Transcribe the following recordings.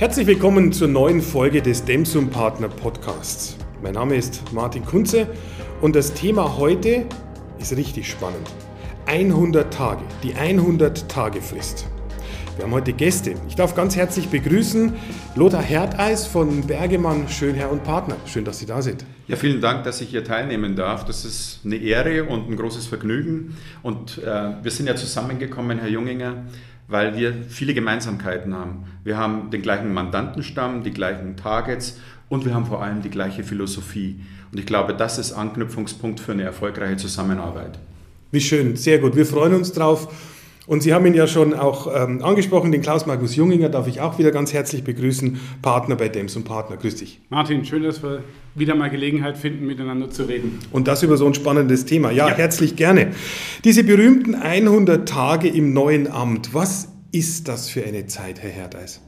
Herzlich willkommen zur neuen Folge des Demsum Partner Podcasts. Mein Name ist Martin Kunze und das Thema heute ist richtig spannend. 100 Tage, die 100 Tage Frist. Wir haben heute Gäste. Ich darf ganz herzlich begrüßen Lothar Herdeis von Bergemann Schönherr und Partner. Schön, dass Sie da sind. Ja, vielen Dank, dass ich hier teilnehmen darf. Das ist eine Ehre und ein großes Vergnügen. Und äh, wir sind ja zusammengekommen, Herr Junginger, weil wir viele Gemeinsamkeiten haben. Wir haben den gleichen Mandantenstamm, die gleichen Targets und wir haben vor allem die gleiche Philosophie. Und ich glaube, das ist Anknüpfungspunkt für eine erfolgreiche Zusammenarbeit. Wie schön, sehr gut. Wir freuen uns drauf. Und Sie haben ihn ja schon auch ähm, angesprochen, den Klaus-Markus Junginger darf ich auch wieder ganz herzlich begrüßen, Partner bei Dems und Partner. Grüß dich. Martin, schön, dass wir wieder mal Gelegenheit finden, miteinander zu reden. Und das über so ein spannendes Thema. Ja, ja. herzlich gerne. Diese berühmten 100 Tage im neuen Amt, was ist das für eine Zeit, Herr Herdeis?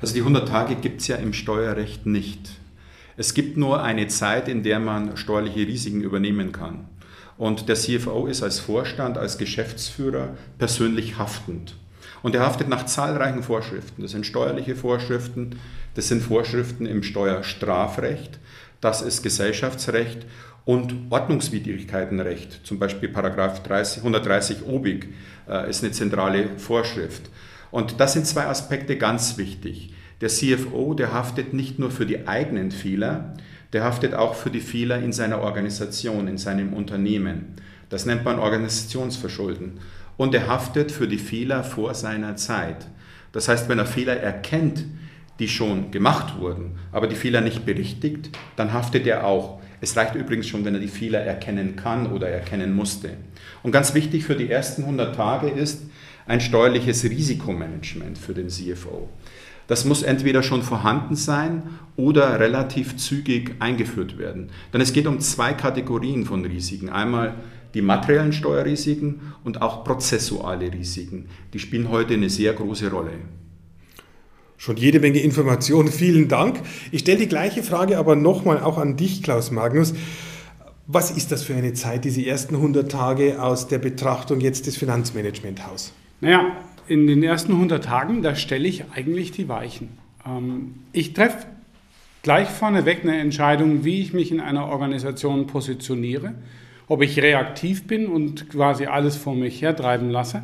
Also die 100 Tage gibt es ja im Steuerrecht nicht. Es gibt nur eine Zeit, in der man steuerliche Risiken übernehmen kann. Und der CFO ist als Vorstand, als Geschäftsführer persönlich haftend. Und er haftet nach zahlreichen Vorschriften. Das sind steuerliche Vorschriften, das sind Vorschriften im Steuerstrafrecht, das ist Gesellschaftsrecht und Ordnungswidrigkeitenrecht. Zum Beispiel Paragraph 30, 130 OBIG äh, ist eine zentrale Vorschrift. Und das sind zwei Aspekte ganz wichtig. Der CFO, der haftet nicht nur für die eigenen Fehler, der haftet auch für die Fehler in seiner Organisation, in seinem Unternehmen. Das nennt man Organisationsverschulden. Und er haftet für die Fehler vor seiner Zeit. Das heißt, wenn er Fehler erkennt, die schon gemacht wurden, aber die Fehler nicht berichtigt, dann haftet er auch. Es reicht übrigens schon, wenn er die Fehler erkennen kann oder erkennen musste. Und ganz wichtig für die ersten 100 Tage ist ein steuerliches Risikomanagement für den CFO. Das muss entweder schon vorhanden sein oder relativ zügig eingeführt werden. Denn es geht um zwei Kategorien von Risiken. Einmal die materiellen Steuerrisiken und auch prozessuale Risiken. Die spielen heute eine sehr große Rolle. Schon jede Menge Informationen, vielen Dank. Ich stelle die gleiche Frage aber nochmal auch an dich, Klaus Magnus. Was ist das für eine Zeit, diese ersten 100 Tage aus der Betrachtung jetzt des Finanzmanagementhaus? Naja, in den ersten 100 Tagen, da stelle ich eigentlich die Weichen. Ähm, ich treffe gleich vorneweg eine Entscheidung, wie ich mich in einer Organisation positioniere, ob ich reaktiv bin und quasi alles vor mich hertreiben lasse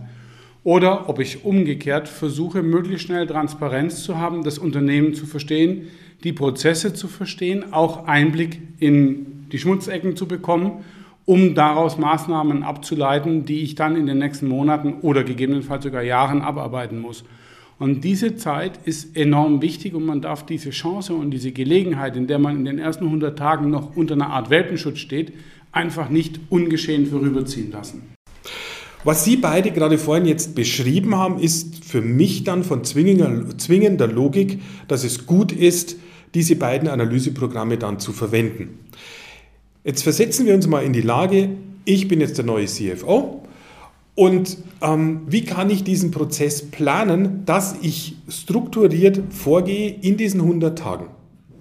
oder ob ich umgekehrt versuche, möglichst schnell Transparenz zu haben, das Unternehmen zu verstehen, die Prozesse zu verstehen, auch Einblick in die Schmutzecken zu bekommen um daraus Maßnahmen abzuleiten, die ich dann in den nächsten Monaten oder gegebenenfalls sogar Jahren abarbeiten muss. Und diese Zeit ist enorm wichtig und man darf diese Chance und diese Gelegenheit, in der man in den ersten 100 Tagen noch unter einer Art Welpenschutz steht, einfach nicht ungeschehen vorüberziehen lassen. Was Sie beide gerade vorhin jetzt beschrieben haben, ist für mich dann von zwingender, Logik, dass es gut ist, diese beiden Analyseprogramme dann zu verwenden. Jetzt versetzen wir uns mal in die Lage, ich bin jetzt der neue CFO und ähm, wie kann ich diesen Prozess planen, dass ich strukturiert vorgehe in diesen 100 Tagen?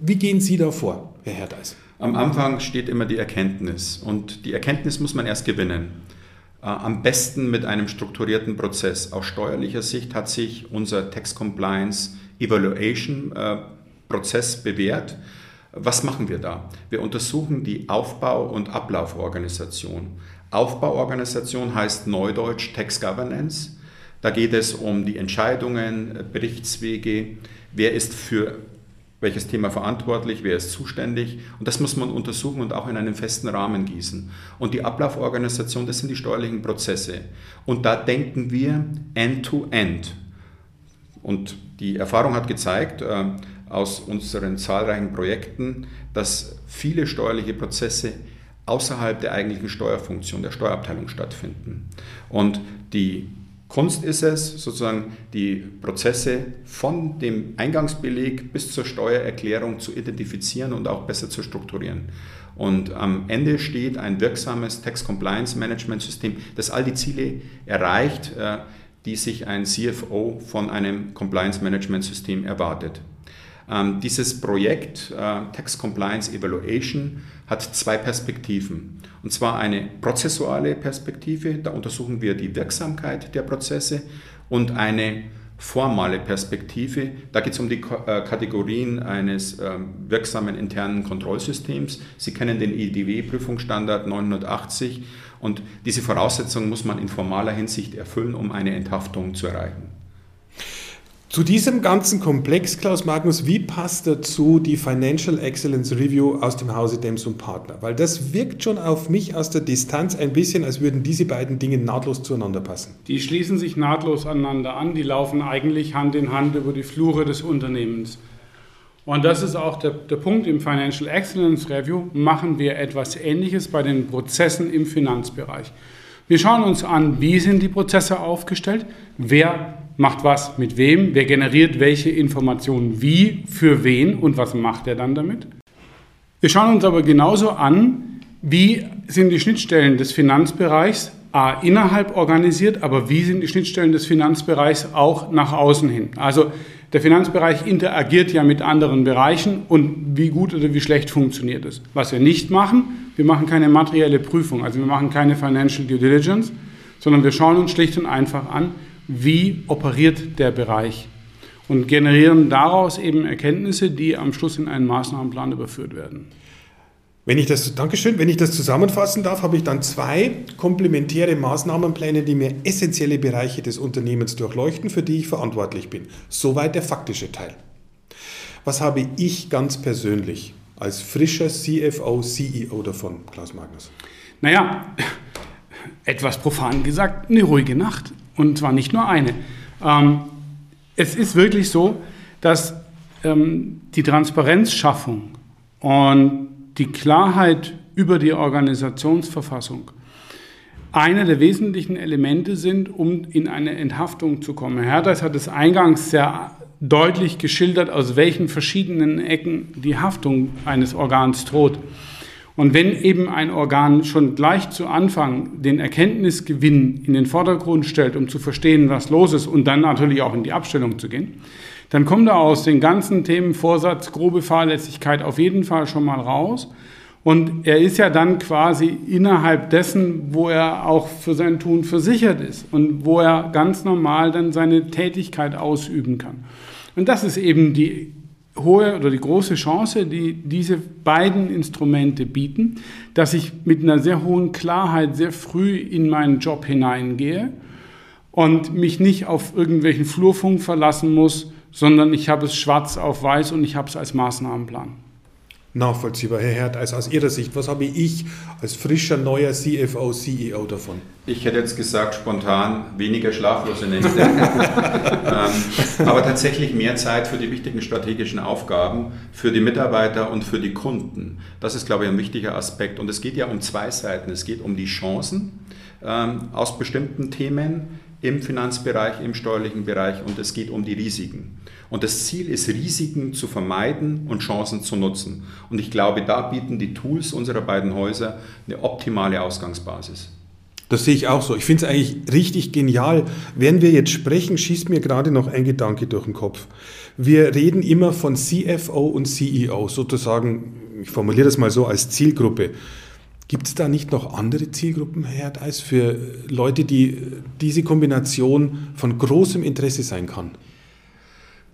Wie gehen Sie da vor, Herr Herdeis? Am Anfang steht immer die Erkenntnis und die Erkenntnis muss man erst gewinnen. Äh, am besten mit einem strukturierten Prozess. Aus steuerlicher Sicht hat sich unser Tax Compliance Evaluation äh, Prozess bewährt. Was machen wir da? Wir untersuchen die Aufbau- und Ablauforganisation. Aufbauorganisation heißt neudeutsch Tax Governance. Da geht es um die Entscheidungen, Berichtswege, wer ist für welches Thema verantwortlich, wer ist zuständig. Und das muss man untersuchen und auch in einen festen Rahmen gießen. Und die Ablauforganisation, das sind die steuerlichen Prozesse. Und da denken wir end-to-end. -end. Und die Erfahrung hat gezeigt, äh, aus unseren zahlreichen Projekten, dass viele steuerliche Prozesse außerhalb der eigentlichen Steuerfunktion der Steuerabteilung stattfinden. Und die Kunst ist es, sozusagen die Prozesse von dem Eingangsbeleg bis zur Steuererklärung zu identifizieren und auch besser zu strukturieren. Und am Ende steht ein wirksames Tax Compliance Management System, das all die Ziele erreicht, äh, die sich ein CFO von einem Compliance Management System erwartet. Ähm, dieses Projekt äh, Tax Compliance Evaluation hat zwei Perspektiven. Und zwar eine prozessuale Perspektive, da untersuchen wir die Wirksamkeit der Prozesse und eine formale Perspektive. Da geht es um die äh, Kategorien eines ähm, wirksamen internen Kontrollsystems. Sie kennen den IDW-Prüfungsstandard 980 und diese Voraussetzungen muss man in formaler Hinsicht erfüllen, um eine Enthaftung zu erreichen. Zu diesem ganzen Komplex, Klaus Magnus, wie passt dazu die Financial Excellence Review aus dem Hause Dems und Partner? Weil das wirkt schon auf mich aus der Distanz ein bisschen, als würden diese beiden Dinge nahtlos zueinander passen. Die schließen sich nahtlos aneinander an, die laufen eigentlich Hand in Hand über die Flure des Unternehmens. Und das ist auch der, der Punkt im Financial Excellence Review, machen wir etwas Ähnliches bei den Prozessen im Finanzbereich. Wir schauen uns an, wie sind die Prozesse aufgestellt, wer macht was mit wem, wer generiert welche Informationen wie, für wen und was macht er dann damit. Wir schauen uns aber genauso an, wie sind die Schnittstellen des Finanzbereichs A, innerhalb organisiert, aber wie sind die Schnittstellen des Finanzbereichs auch nach außen hin. Also der Finanzbereich interagiert ja mit anderen Bereichen und wie gut oder wie schlecht funktioniert es. Was wir nicht machen, wir machen keine materielle Prüfung, also wir machen keine Financial Due Diligence, sondern wir schauen uns schlicht und einfach an, wie operiert der Bereich und generieren daraus eben Erkenntnisse, die am Schluss in einen Maßnahmenplan überführt werden. Wenn ich das, Dankeschön, wenn ich das zusammenfassen darf, habe ich dann zwei komplementäre Maßnahmenpläne, die mir essentielle Bereiche des Unternehmens durchleuchten, für die ich verantwortlich bin. Soweit der faktische Teil. Was habe ich ganz persönlich als frischer CFO, CEO davon, Klaus Magnus? Naja, etwas profan gesagt, eine ruhige Nacht. Und zwar nicht nur eine. Ähm, es ist wirklich so, dass ähm, die Transparenzschaffung und die Klarheit über die Organisationsverfassung einer der wesentlichen Elemente sind, um in eine Enthaftung zu kommen. Herr Hertheis hat es eingangs sehr deutlich geschildert, aus welchen verschiedenen Ecken die Haftung eines Organs droht. Und wenn eben ein Organ schon gleich zu Anfang den Erkenntnisgewinn in den Vordergrund stellt, um zu verstehen, was los ist und dann natürlich auch in die Abstellung zu gehen, dann kommt er aus den ganzen Themen Vorsatz, grobe Fahrlässigkeit auf jeden Fall schon mal raus. Und er ist ja dann quasi innerhalb dessen, wo er auch für sein Tun versichert ist und wo er ganz normal dann seine Tätigkeit ausüben kann. Und das ist eben die hohe oder die große Chance, die diese beiden Instrumente bieten, dass ich mit einer sehr hohen Klarheit sehr früh in meinen Job hineingehe und mich nicht auf irgendwelchen Flurfunk verlassen muss, sondern ich habe es schwarz auf weiß und ich habe es als Maßnahmenplan nachvollziehbar, Herr Herd, also aus Ihrer Sicht, was habe ich als frischer neuer CFO, CEO davon? Ich hätte jetzt gesagt, spontan weniger schlaflose Nächte, ähm, aber tatsächlich mehr Zeit für die wichtigen strategischen Aufgaben, für die Mitarbeiter und für die Kunden. Das ist, glaube ich, ein wichtiger Aspekt. Und es geht ja um zwei Seiten. Es geht um die Chancen ähm, aus bestimmten Themen im Finanzbereich, im steuerlichen Bereich und es geht um die Risiken. Und das Ziel ist, Risiken zu vermeiden und Chancen zu nutzen. Und ich glaube, da bieten die Tools unserer beiden Häuser eine optimale Ausgangsbasis. Das sehe ich auch so. Ich finde es eigentlich richtig genial. Während wir jetzt sprechen, schießt mir gerade noch ein Gedanke durch den Kopf. Wir reden immer von CFO und CEO, sozusagen, ich formuliere das mal so als Zielgruppe. Gibt es da nicht noch andere Zielgruppen, Herr Deis, für Leute, die diese Kombination von großem Interesse sein kann?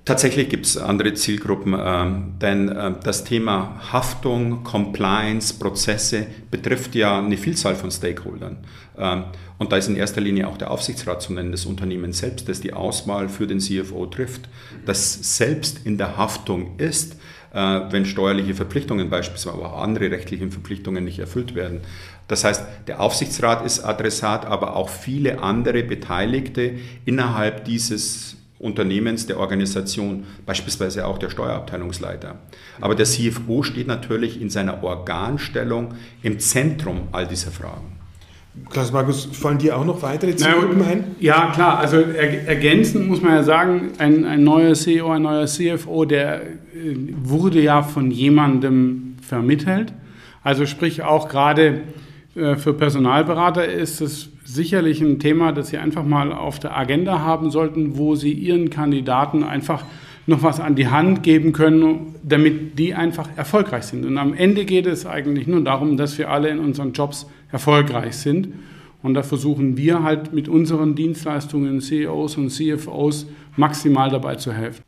Tatsächlich gibt es andere Zielgruppen, äh, denn äh, das Thema Haftung, Compliance, Prozesse betrifft ja eine Vielzahl von Stakeholdern. Ähm, und da ist in erster Linie auch der Aufsichtsrat zu nennen, das Unternehmen selbst, das die Auswahl für den CFO trifft, das selbst in der Haftung ist, wenn steuerliche Verpflichtungen beispielsweise, aber auch andere rechtliche Verpflichtungen nicht erfüllt werden. Das heißt, der Aufsichtsrat ist Adressat, aber auch viele andere Beteiligte innerhalb dieses Unternehmens, der Organisation, beispielsweise auch der Steuerabteilungsleiter. Aber der CFO steht natürlich in seiner Organstellung im Zentrum all dieser Fragen. Klaus Markus, fallen dir auch noch weitere Zielgruppen ein? Ja, klar. Also ergänzend muss man ja sagen, ein, ein neuer CEO, ein neuer CFO, der äh, wurde ja von jemandem vermittelt. Also sprich auch gerade äh, für Personalberater ist es sicherlich ein Thema, das Sie einfach mal auf der Agenda haben sollten, wo Sie Ihren Kandidaten einfach noch was an die Hand geben können, damit die einfach erfolgreich sind. Und am Ende geht es eigentlich nur darum, dass wir alle in unseren Jobs erfolgreich sind. Und da versuchen wir halt mit unseren Dienstleistungen CEOs und CFOs maximal dabei zu helfen.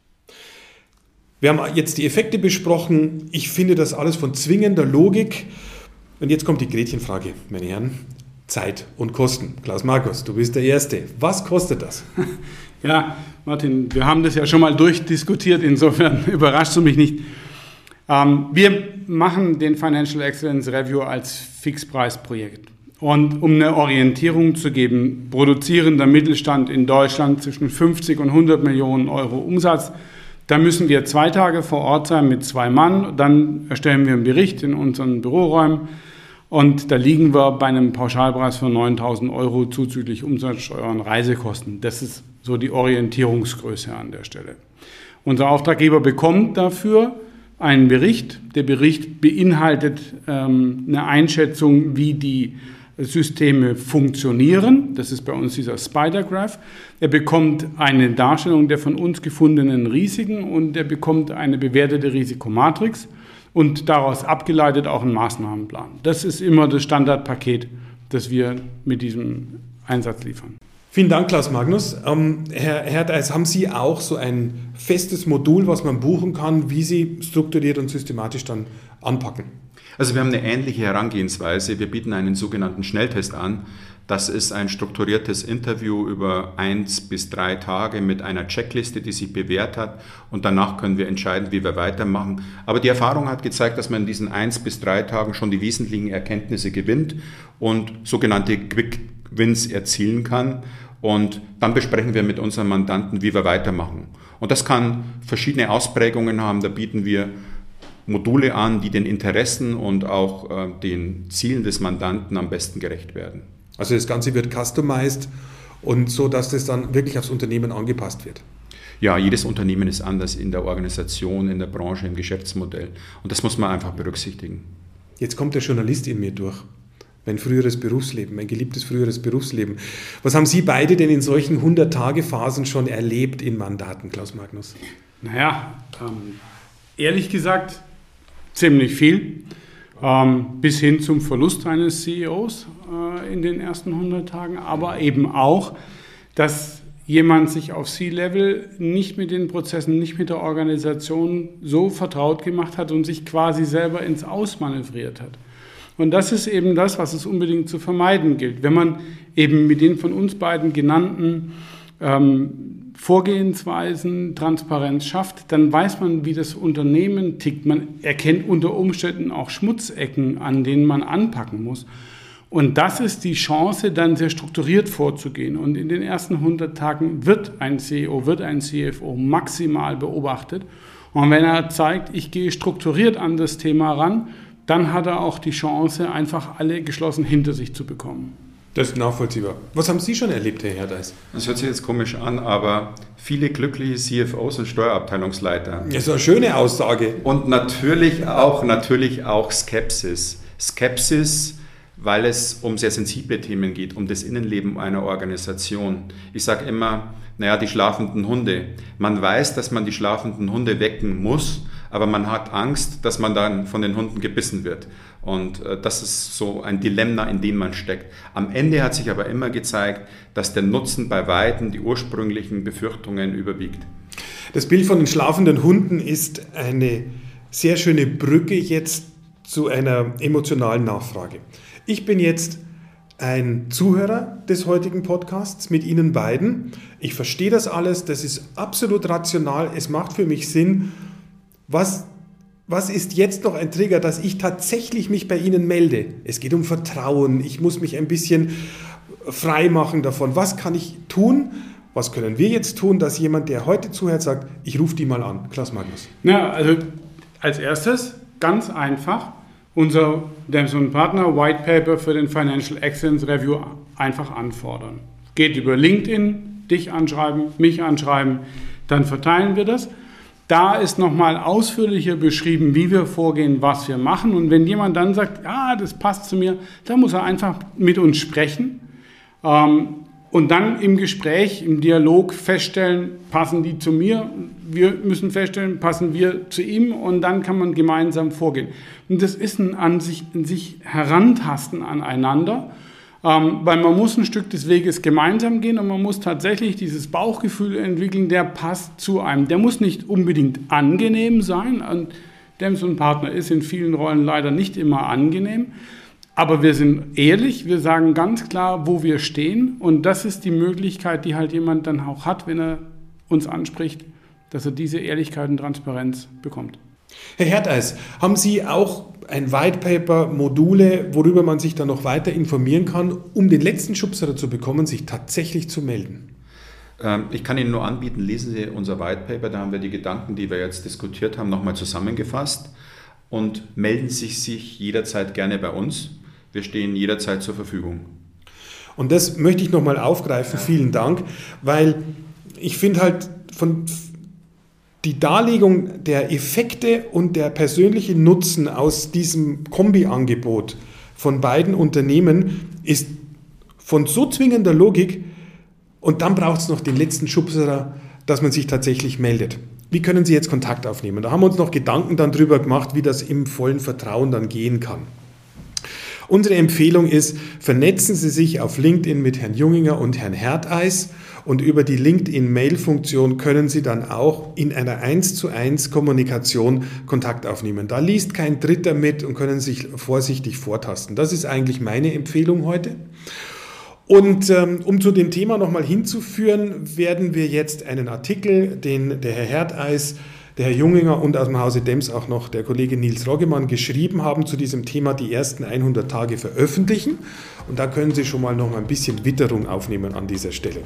Wir haben jetzt die Effekte besprochen. Ich finde das alles von zwingender Logik. Und jetzt kommt die Gretchenfrage, meine Herren. Zeit und Kosten. Klaus Markus, du bist der Erste. Was kostet das? Ja, Martin, wir haben das ja schon mal durchdiskutiert, insofern überrascht du mich nicht. Ähm, wir machen den Financial Excellence Review als Fixpreisprojekt. Und um eine Orientierung zu geben, produzierender Mittelstand in Deutschland zwischen 50 und 100 Millionen Euro Umsatz, da müssen wir zwei Tage vor Ort sein mit zwei Mann. Dann erstellen wir einen Bericht in unseren Büroräumen und da liegen wir bei einem Pauschalpreis von 9000 Euro zuzüglich Umsatzsteuer und Reisekosten. Das ist so die Orientierungsgröße an der Stelle. Unser Auftraggeber bekommt dafür einen Bericht. Der Bericht beinhaltet ähm, eine Einschätzung, wie die Systeme funktionieren. Das ist bei uns dieser Spider-Graph. Er bekommt eine Darstellung der von uns gefundenen Risiken und er bekommt eine bewertete Risikomatrix und daraus abgeleitet auch einen Maßnahmenplan. Das ist immer das Standardpaket, das wir mit diesem Einsatz liefern. Vielen Dank, Klaus Magnus. Ähm, Herr, Herr Deis, haben Sie auch so ein festes Modul, was man buchen kann, wie Sie strukturiert und systematisch dann anpacken? Also wir haben eine ähnliche Herangehensweise. Wir bieten einen sogenannten Schnelltest an. Das ist ein strukturiertes Interview über eins bis drei Tage mit einer Checkliste, die sich bewährt hat. Und danach können wir entscheiden, wie wir weitermachen. Aber die Erfahrung hat gezeigt, dass man in diesen eins bis drei Tagen schon die wesentlichen Erkenntnisse gewinnt und sogenannte Quick Wins erzielen kann. Und dann besprechen wir mit unseren Mandanten, wie wir weitermachen. Und das kann verschiedene Ausprägungen haben. Da bieten wir Module an, die den Interessen und auch äh, den Zielen des Mandanten am besten gerecht werden. Also das Ganze wird customized und so, dass das dann wirklich aufs Unternehmen angepasst wird. Ja, jedes Unternehmen ist anders in der Organisation, in der Branche, im Geschäftsmodell. Und das muss man einfach berücksichtigen. Jetzt kommt der Journalist in mir durch. Mein früheres Berufsleben, mein geliebtes früheres Berufsleben. Was haben Sie beide denn in solchen 100-Tage-Phasen schon erlebt in Mandaten, Klaus Magnus? Naja, ähm, ehrlich gesagt, ziemlich viel. Ähm, bis hin zum Verlust eines CEOs äh, in den ersten 100 Tagen, aber eben auch, dass jemand sich auf C-Level nicht mit den Prozessen, nicht mit der Organisation so vertraut gemacht hat und sich quasi selber ins Ausmanövriert hat. Und das ist eben das, was es unbedingt zu vermeiden gilt. Wenn man eben mit den von uns beiden genannten ähm, Vorgehensweisen, Transparenz schafft, dann weiß man, wie das Unternehmen tickt. Man erkennt unter Umständen auch Schmutzecken, an denen man anpacken muss. Und das ist die Chance, dann sehr strukturiert vorzugehen. Und in den ersten 100 Tagen wird ein CEO, wird ein CFO maximal beobachtet. Und wenn er zeigt, ich gehe strukturiert an das Thema ran, dann hat er auch die Chance, einfach alle geschlossen hinter sich zu bekommen. Das ist nachvollziehbar. Was haben Sie schon erlebt, Herr Herdeis? Das hört sich jetzt komisch an, aber viele glückliche CFOs und Steuerabteilungsleiter. Das ist eine schöne Aussage. Und natürlich auch, natürlich auch Skepsis. Skepsis, weil es um sehr sensible Themen geht, um das Innenleben einer Organisation. Ich sage immer, naja, die schlafenden Hunde. Man weiß, dass man die schlafenden Hunde wecken muss, aber man hat Angst, dass man dann von den Hunden gebissen wird. Und äh, das ist so ein Dilemma, in dem man steckt. Am Ende hat sich aber immer gezeigt, dass der Nutzen bei Weitem die ursprünglichen Befürchtungen überwiegt. Das Bild von den schlafenden Hunden ist eine sehr schöne Brücke jetzt zu einer emotionalen Nachfrage. Ich bin jetzt ein Zuhörer des heutigen Podcasts mit Ihnen beiden. Ich verstehe das alles, das ist absolut rational, es macht für mich Sinn. Was was ist jetzt noch ein Trigger, dass ich tatsächlich mich bei Ihnen melde? Es geht um Vertrauen. Ich muss mich ein bisschen frei machen davon. Was kann ich tun? Was können wir jetzt tun, dass jemand, der heute zuhört, sagt, ich rufe die mal an? Klaus Magnus. Ja, also als erstes ganz einfach unser Damson Partner White Paper für den Financial Excellence Review einfach anfordern. Geht über LinkedIn, dich anschreiben, mich anschreiben, dann verteilen wir das. Da ist nochmal ausführlicher beschrieben, wie wir vorgehen, was wir machen. Und wenn jemand dann sagt, ja, das passt zu mir, dann muss er einfach mit uns sprechen ähm, und dann im Gespräch, im Dialog feststellen, passen die zu mir. Wir müssen feststellen, passen wir zu ihm und dann kann man gemeinsam vorgehen. Und das ist ein an sich, sich Herantasten aneinander. Ähm, weil man muss ein Stück des Weges gemeinsam gehen und man muss tatsächlich dieses Bauchgefühl entwickeln, der passt zu einem. Der muss nicht unbedingt angenehm sein. Und Dems und Partner ist in vielen Rollen leider nicht immer angenehm. Aber wir sind ehrlich, wir sagen ganz klar, wo wir stehen. Und das ist die Möglichkeit, die halt jemand dann auch hat, wenn er uns anspricht, dass er diese Ehrlichkeit und Transparenz bekommt. Herr Herdeis, haben Sie auch ein White Paper, Module, worüber man sich dann noch weiter informieren kann, um den letzten Schubser zu bekommen, sich tatsächlich zu melden? Ähm, ich kann Ihnen nur anbieten, lesen Sie unser White Paper, da haben wir die Gedanken, die wir jetzt diskutiert haben, nochmal zusammengefasst und melden Sie sich jederzeit gerne bei uns. Wir stehen jederzeit zur Verfügung. Und das möchte ich nochmal aufgreifen, vielen Dank, weil ich finde halt von die Darlegung der Effekte und der persönliche Nutzen aus diesem Kombi-Angebot von beiden Unternehmen ist von so zwingender Logik und dann braucht es noch den letzten Schubser, dass man sich tatsächlich meldet. Wie können Sie jetzt Kontakt aufnehmen? Da haben wir uns noch Gedanken dann drüber gemacht, wie das im vollen Vertrauen dann gehen kann. Unsere Empfehlung ist, vernetzen Sie sich auf LinkedIn mit Herrn Junginger und Herrn Herteis und über die LinkedIn-Mail-Funktion können Sie dann auch in einer 1 zu 1 Kommunikation Kontakt aufnehmen. Da liest kein Dritter mit und können sich vorsichtig vortasten. Das ist eigentlich meine Empfehlung heute. Und ähm, um zu dem Thema nochmal hinzuführen, werden wir jetzt einen Artikel, den der Herr Herteis der Herr Junginger und aus dem Hause Dems auch noch der Kollege Nils Roggemann geschrieben haben zu diesem Thema die ersten 100 Tage veröffentlichen. Und da können Sie schon mal noch ein bisschen Witterung aufnehmen an dieser Stelle.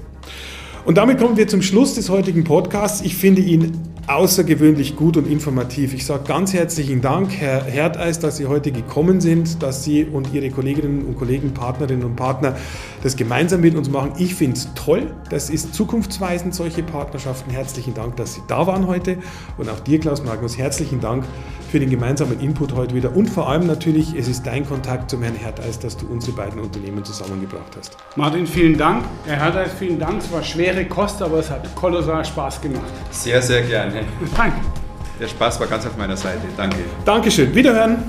Und damit kommen wir zum Schluss des heutigen Podcasts. Ich finde ihn außergewöhnlich gut und informativ. Ich sage ganz herzlichen Dank, Herr Herdeis, dass Sie heute gekommen sind, dass Sie und Ihre Kolleginnen und Kollegen, Partnerinnen und Partner das gemeinsam mit uns machen. Ich finde es toll. Das ist zukunftsweisend, solche Partnerschaften. Herzlichen Dank, dass Sie da waren heute. Und auch dir, Klaus Magnus, herzlichen Dank für den gemeinsamen Input heute wieder. Und vor allem natürlich, es ist dein Kontakt zum Herrn Herdeis, dass du unsere beiden Unternehmen zusammengebracht hast. Martin, vielen Dank. Herr Herdeis, vielen Dank. Es war schwere Kost, aber es hat kolossal Spaß gemacht. Sehr, sehr gerne. Danke. Der Spaß war ganz auf meiner Seite. Danke. Dankeschön. Wiederhören.